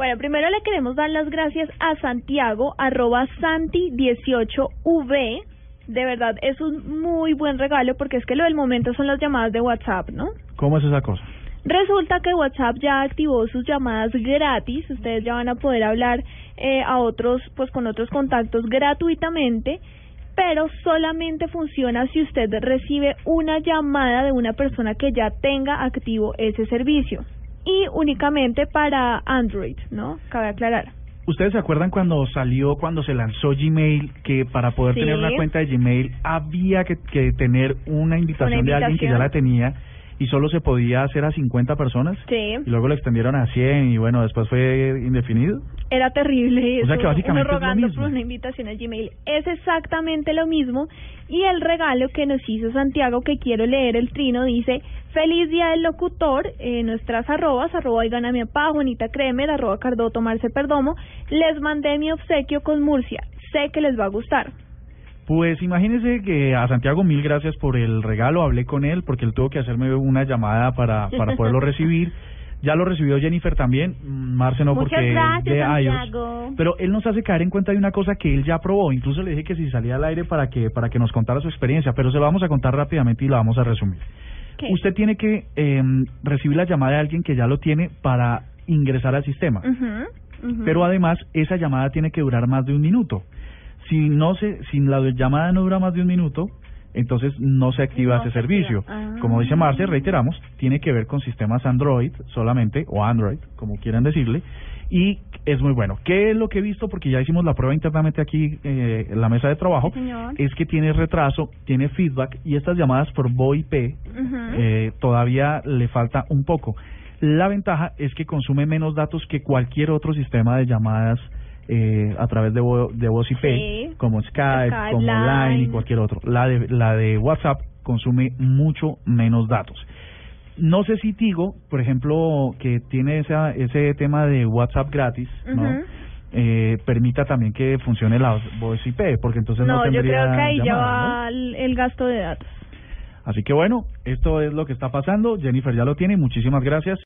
Bueno, primero le queremos dar las gracias a Santiago, arroba Santi18V. De verdad, es un muy buen regalo porque es que lo del momento son las llamadas de WhatsApp, ¿no? ¿Cómo es esa cosa? Resulta que WhatsApp ya activó sus llamadas gratis. Ustedes ya van a poder hablar eh, a otros, pues con otros contactos gratuitamente, pero solamente funciona si usted recibe una llamada de una persona que ya tenga activo ese servicio y únicamente para Android, ¿no? Cabe aclarar. ¿Ustedes se acuerdan cuando salió, cuando se lanzó Gmail, que para poder Sí. tener una cuenta de Gmail había que, que tener una invitación, Una de alguien que ya la tenía y solo se podía hacer a 50 personas? Sí, Y luego lo extendieron a 100 y bueno, después fue indefinido. era terrible O sea eso, que básicamente uno es lo rogando mismo. por una invitación a Gmail. Es exactamente lo mismo y el regalo que nos hizo Santiago, que quiero leer el trino, dice Feliz Día del Locutor, eh, nuestras arrobas, arroba y gana mi papá, Juanita Kremer, arroba Cardoto Marce Perdomo, les mandé mi obsequio con Murcia, sé que les va a gustar. Pues imagínense que a Santiago mil gracias por el regalo, hablé con él porque él tuvo que hacerme una llamada para, para poderlo recibir. Ya lo recibió Jennifer también, mm, Marce no Muchas porque gracias, de iOS. Santiago. Pero él nos hace caer en cuenta de una cosa que él ya probó, incluso le dije que si salía al aire para que para que nos contara su experiencia, pero se lo vamos a contar rápidamente y la vamos a resumir. ¿Qué? Usted tiene que eh, recibir la llamada de alguien que ya lo tiene para ingresar al sistema. Pero además esa llamada tiene que durar más de un minuto. Si no se, si la llamada no dura más de un minuto, entonces no se activa No ese se activa. servicio. Ah. Como dice Marce, reiteramos, tiene que ver con sistemas Android solamente o Android, como quieran decirle, y es muy bueno. ¿Qué es lo que he visto? Porque ya hicimos la prueba internamente aquí eh, en la mesa de trabajo. Sí. Es que tiene retraso, tiene feedback y estas llamadas por VoIP eh, todavía le falta un poco. La ventaja es que consume menos datos que cualquier otro sistema de llamadas eh, a través de, vo- de voz IP, Sí. como Skype, Skype, como Line y cualquier otro. La de, la de WhatsApp consume mucho menos datos. No sé si Tigo, por ejemplo, que tiene esa, ese tema de WhatsApp gratis, ¿no? Eh, permita también que funcione la voz IP, porque entonces no, No, yo creo que ahí ya llamada, ¿no? va el, el gasto de datos. Así que bueno, esto es lo que está pasando. Jennifer ya lo tiene. Muchísimas gracias.